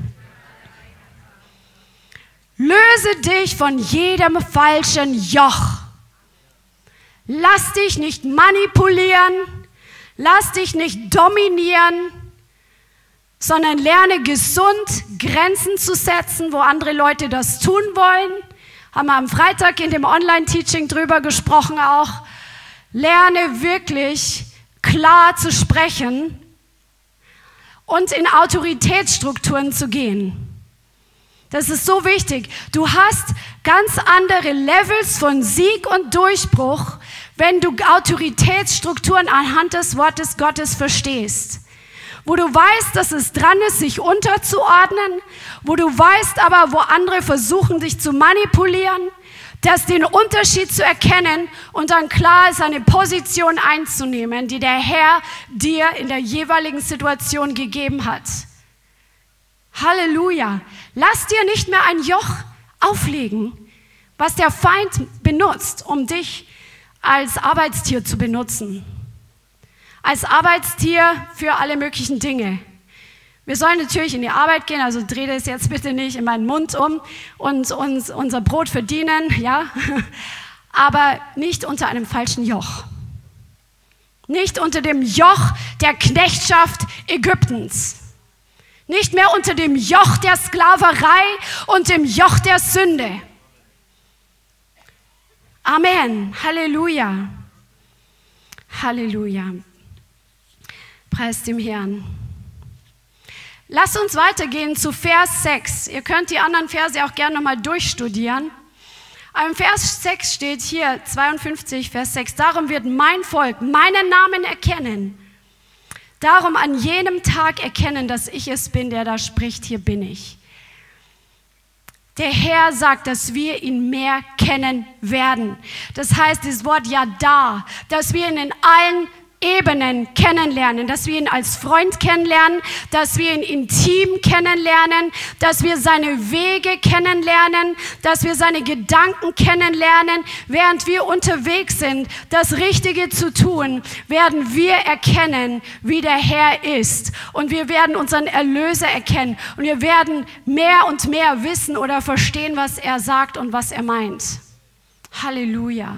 Löse dich von jedem falschen Joch. Lass dich nicht manipulieren, lass dich nicht dominieren, sondern lerne gesund Grenzen zu setzen, wo andere Leute das tun wollen. Haben wir am Freitag in dem Online-Teaching drüber gesprochen auch. Lerne wirklich klar zu sprechen und in Autoritätsstrukturen zu gehen. Das ist so wichtig. Du hast ganz andere Levels von Sieg und Durchbruch, wenn du Autoritätsstrukturen anhand des Wortes Gottes verstehst. Wo du weißt, dass es dran ist, sich unterzuordnen, wo du weißt aber, wo andere versuchen, dich zu manipulieren, dass den Unterschied zu erkennen und dann klar ist, eine Position einzunehmen, die der Herr dir in der jeweiligen Situation gegeben hat. Halleluja. Lass dir nicht mehr ein Joch auflegen, was der Feind benutzt, um dich als Arbeitstier zu benutzen. Als Arbeitstier für alle möglichen Dinge. Wir sollen natürlich in die Arbeit gehen, also dreh das jetzt bitte nicht in meinen Mund um und uns unser Brot verdienen, ja, aber nicht unter einem falschen Joch. Nicht unter dem Joch der Knechtschaft Ägyptens nicht mehr unter dem Joch der Sklaverei und dem Joch der Sünde. Amen. Halleluja. Halleluja. Preis dem Herrn. Lass uns weitergehen zu Vers 6. Ihr könnt die anderen Verse auch gerne nochmal durchstudieren. Im Vers 6 steht hier, 52, Vers 6, darum wird mein Volk meinen Namen erkennen Darum an jenem Tag erkennen, dass ich es bin, der da spricht, hier bin ich. Der Herr sagt, dass wir ihn mehr kennen werden. Das heißt, das Wort ja da, dass wir ihn in allen Ebenen kennenlernen, dass wir ihn als Freund kennenlernen, dass wir ihn intim kennenlernen, dass wir seine Wege kennenlernen, dass wir seine Gedanken kennenlernen. Während wir unterwegs sind, das Richtige zu tun, werden wir erkennen, wie der Herr ist. Und wir werden unseren Erlöser erkennen. Und wir werden mehr und mehr wissen oder verstehen, was er sagt und was er meint. Halleluja.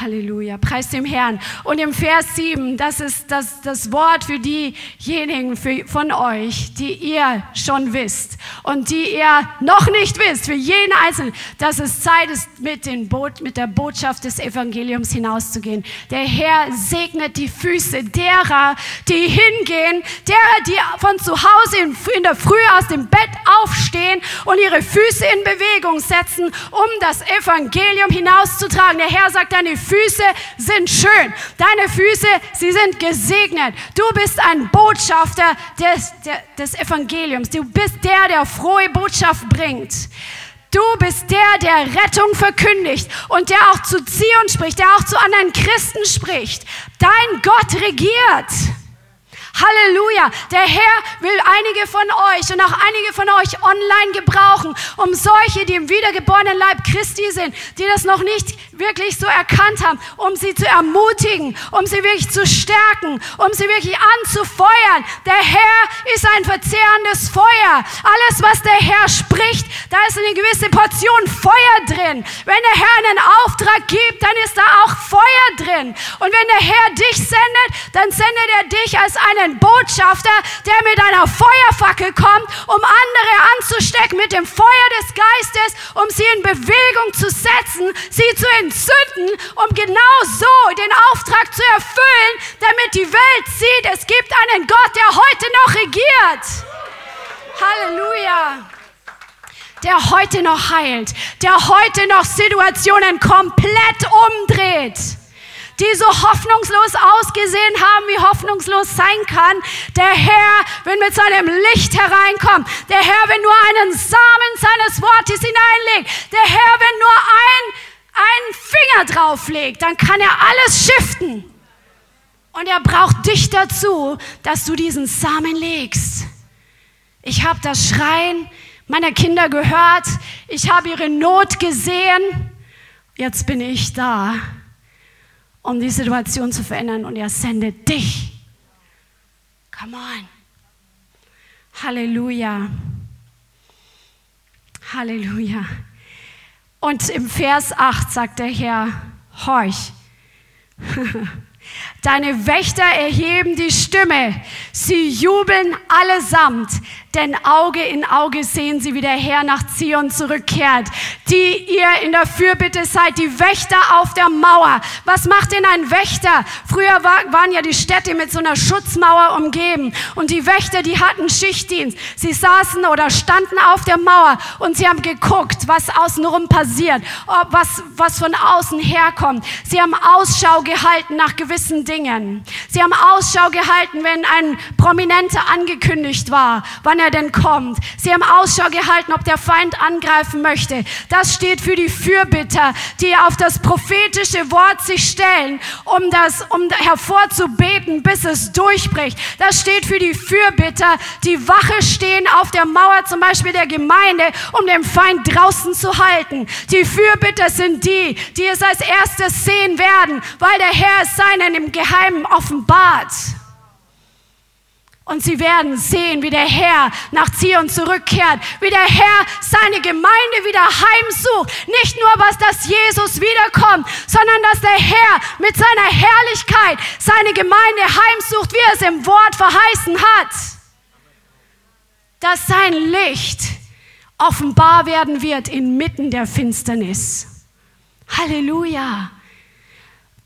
Halleluja, preis dem Herrn. Und im Vers 7, das ist das, das Wort für diejenigen für, von euch, die ihr schon wisst und die ihr noch nicht wisst, für jeden Einzelnen, dass es Zeit ist, mit, den Boot, mit der Botschaft des Evangeliums hinauszugehen. Der Herr segnet die Füße derer, die hingehen, derer, die von zu Hause in, in der Früh aus dem Bett aufstehen und ihre Füße in Bewegung setzen, um das Evangelium hinauszutragen. Der Herr sagt, Füße sind schön. Deine Füße, sie sind gesegnet. Du bist ein Botschafter des, des Evangeliums. Du bist der, der frohe Botschaft bringt. Du bist der, der Rettung verkündigt und der auch zu Zion spricht, der auch zu anderen Christen spricht. Dein Gott regiert. Halleluja. Der Herr will einige von euch und auch einige von euch online gebrauchen, um solche, die im wiedergeborenen Leib Christi sind, die das noch nicht wirklich so erkannt haben, um sie zu ermutigen, um sie wirklich zu stärken, um sie wirklich anzufeuern. Der Herr ist ein verzehrendes Feuer. Alles, was der Herr spricht, da ist eine gewisse Portion Feuer drin. Wenn der Herr einen Auftrag gibt, dann ist da auch Feuer drin. Und wenn der Herr dich sendet, dann sendet er dich als einen Botschafter, der mit einer Feuerfackel kommt, um andere anzustecken mit dem Feuer des Geistes, um sie in Bewegung zu setzen, sie zu entzünden, um genau so den Auftrag zu erfüllen, damit die Welt sieht, es gibt einen Gott, der heute noch regiert. Halleluja der heute noch heilt, der heute noch Situationen komplett umdreht, die so hoffnungslos ausgesehen haben, wie hoffnungslos sein kann. Der Herr, wenn mit seinem Licht hereinkommt, der Herr, wenn nur einen Samen seines Wortes hineinlegt, der Herr, wenn nur ein, ein Finger drauflegt, dann kann er alles shiften. Und er braucht dich dazu, dass du diesen Samen legst. Ich habe das Schreien meiner Kinder gehört, ich habe ihre Not gesehen, jetzt bin ich da, um die Situation zu verändern und er sendet dich. Come on. Halleluja. Halleluja. Und im Vers 8 sagt der Herr, horch. Deine Wächter erheben die Stimme, sie jubeln allesamt, denn Auge in Auge sehen sie, wie der Herr nach Zion zurückkehrt, die ihr in der Fürbitte seid, die Wächter auf der Mauer. Was macht denn ein Wächter? Früher war, waren ja die Städte mit so einer Schutzmauer umgeben und die Wächter, die hatten Schichtdienst. Sie saßen oder standen auf der Mauer und sie haben geguckt, was außenrum passiert, was, was von außen herkommt. Sie haben Ausschau gehalten nach gewissen Dingen. Sie haben Ausschau gehalten, wenn ein Prominenter angekündigt war, wann er er denn kommt. Sie haben Ausschau gehalten, ob der Feind angreifen möchte. Das steht für die Fürbitter, die auf das prophetische Wort sich stellen, um das, um hervorzubeten, bis es durchbricht. Das steht für die Fürbitter, die Wache stehen auf der Mauer zum Beispiel der Gemeinde, um den Feind draußen zu halten. Die Fürbitter sind die, die es als erstes sehen werden, weil der Herr es seinen im Geheimen offenbart. Und sie werden sehen, wie der Herr nach Zion zurückkehrt, wie der Herr seine Gemeinde wieder heimsucht. Nicht nur, was das Jesus wiederkommt, sondern dass der Herr mit seiner Herrlichkeit seine Gemeinde heimsucht, wie er es im Wort verheißen hat. Dass sein Licht offenbar werden wird inmitten der Finsternis. Halleluja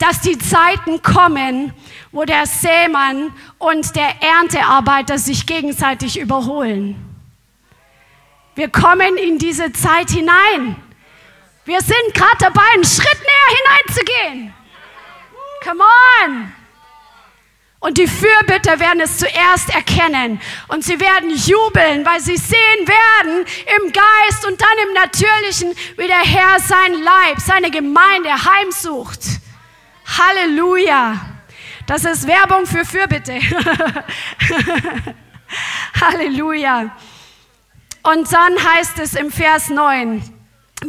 dass die Zeiten kommen, wo der Sämann und der Erntearbeiter sich gegenseitig überholen. Wir kommen in diese Zeit hinein. Wir sind gerade dabei, einen Schritt näher hineinzugehen. Come on! Und die Fürbitter werden es zuerst erkennen und sie werden jubeln, weil sie sehen werden im Geist und dann im Natürlichen, wie der Herr sein Leib, seine Gemeinde heimsucht. Halleluja. Das ist Werbung für Fürbitte. Halleluja. Und dann heißt es im Vers 9,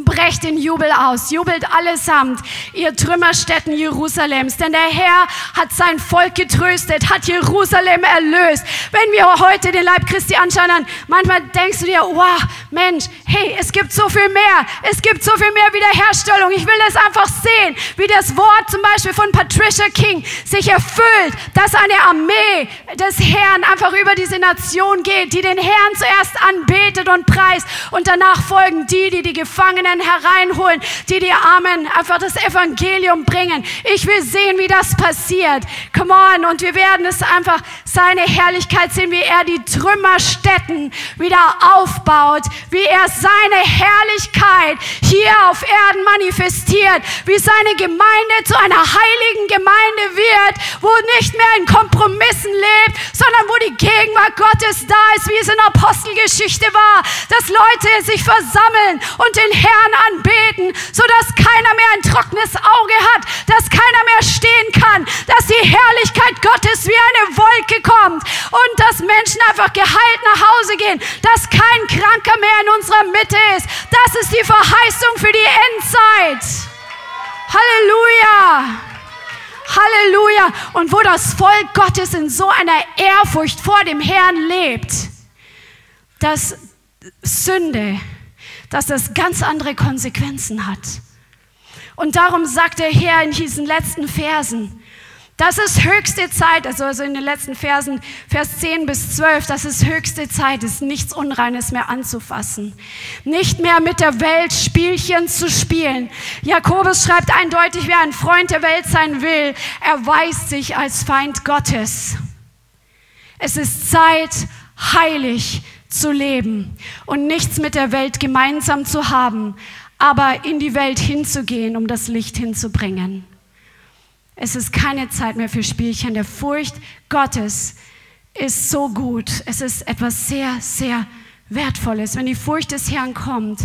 Brecht den Jubel aus, jubelt allesamt, ihr Trümmerstätten Jerusalems, denn der Herr hat sein Volk getröstet, hat Jerusalem erlöst. Wenn wir heute den Leib Christi anschauen, dann manchmal denkst du dir, wow, Mensch, hey, es gibt so viel mehr, es gibt so viel mehr Wiederherstellung. Ich will das einfach sehen, wie das Wort zum Beispiel von Patricia King sich erfüllt, dass eine Armee des Herrn einfach über diese Nation geht, die den Herrn zuerst anbetet und preist und danach folgen die, die die Gefangenen Gefangenen hereinholen, die die Armen einfach das Evangelium bringen. Ich will sehen, wie das passiert. Come on. Und wir werden es einfach, seine Herrlichkeit sehen, wie er die Trümmerstätten wieder aufbaut, wie er seine Herrlichkeit hier auf Erden manifestiert, wie seine Gemeinde zu einer heiligen Gemeinde wird, wo nicht mehr in Kompromissen lebt, sondern wo die Gegenwart Gottes da ist, wie es in Apostelgeschichte war, dass Leute sich versammeln und den Herrn Herrn anbeten, sodass keiner mehr ein trockenes Auge hat, dass keiner mehr stehen kann, dass die Herrlichkeit Gottes wie eine Wolke kommt und dass Menschen einfach geheilt nach Hause gehen, dass kein Kranker mehr in unserer Mitte ist. Das ist die Verheißung für die Endzeit. Halleluja. Halleluja. Und wo das Volk Gottes in so einer Ehrfurcht vor dem Herrn lebt, dass Sünde, dass das ganz andere Konsequenzen hat. Und darum sagt der Herr in diesen letzten Versen, das ist höchste Zeit, also, also in den letzten Versen, Vers 10 bis 12, das ist höchste Zeit, ist nichts Unreines mehr anzufassen. Nicht mehr mit der Welt Spielchen zu spielen. Jakobus schreibt eindeutig, wer ein Freund der Welt sein will, erweist sich als Feind Gottes. Es ist Zeit, heilig zu leben und nichts mit der Welt gemeinsam zu haben, aber in die Welt hinzugehen, um das Licht hinzubringen. Es ist keine Zeit mehr für Spielchen. Der Furcht Gottes ist so gut. Es ist etwas sehr, sehr Wertvolles. Wenn die Furcht des Herrn kommt,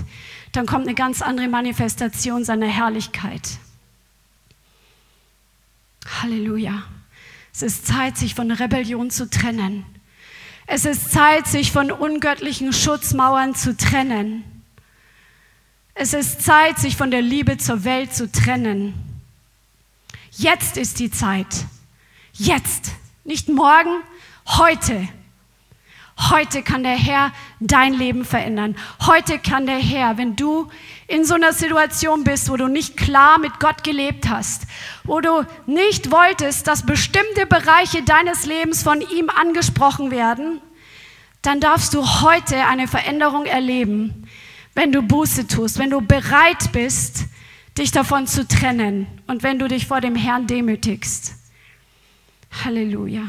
dann kommt eine ganz andere Manifestation seiner Herrlichkeit. Halleluja. Es ist Zeit, sich von Rebellion zu trennen. Es ist Zeit, sich von ungöttlichen Schutzmauern zu trennen. Es ist Zeit, sich von der Liebe zur Welt zu trennen. Jetzt ist die Zeit. Jetzt. Nicht morgen, heute. Heute kann der Herr dein Leben verändern. Heute kann der Herr, wenn du in so einer Situation bist, wo du nicht klar mit Gott gelebt hast, wo du nicht wolltest, dass bestimmte Bereiche deines Lebens von ihm angesprochen werden, dann darfst du heute eine Veränderung erleben, wenn du Buße tust, wenn du bereit bist, dich davon zu trennen und wenn du dich vor dem Herrn demütigst. Halleluja.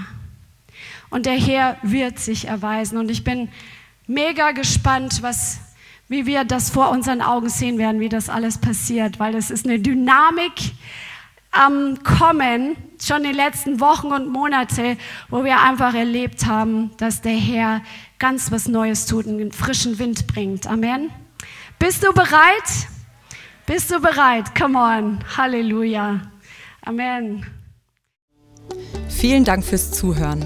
Und der Herr wird sich erweisen. Und ich bin mega gespannt, was, wie wir das vor unseren Augen sehen werden, wie das alles passiert, weil es ist eine Dynamik am Kommen, schon in den letzten Wochen und Monate, wo wir einfach erlebt haben, dass der Herr ganz was Neues tut und einen frischen Wind bringt. Amen. Bist du bereit? Bist du bereit? Come on. Halleluja. Amen. Vielen Dank fürs Zuhören.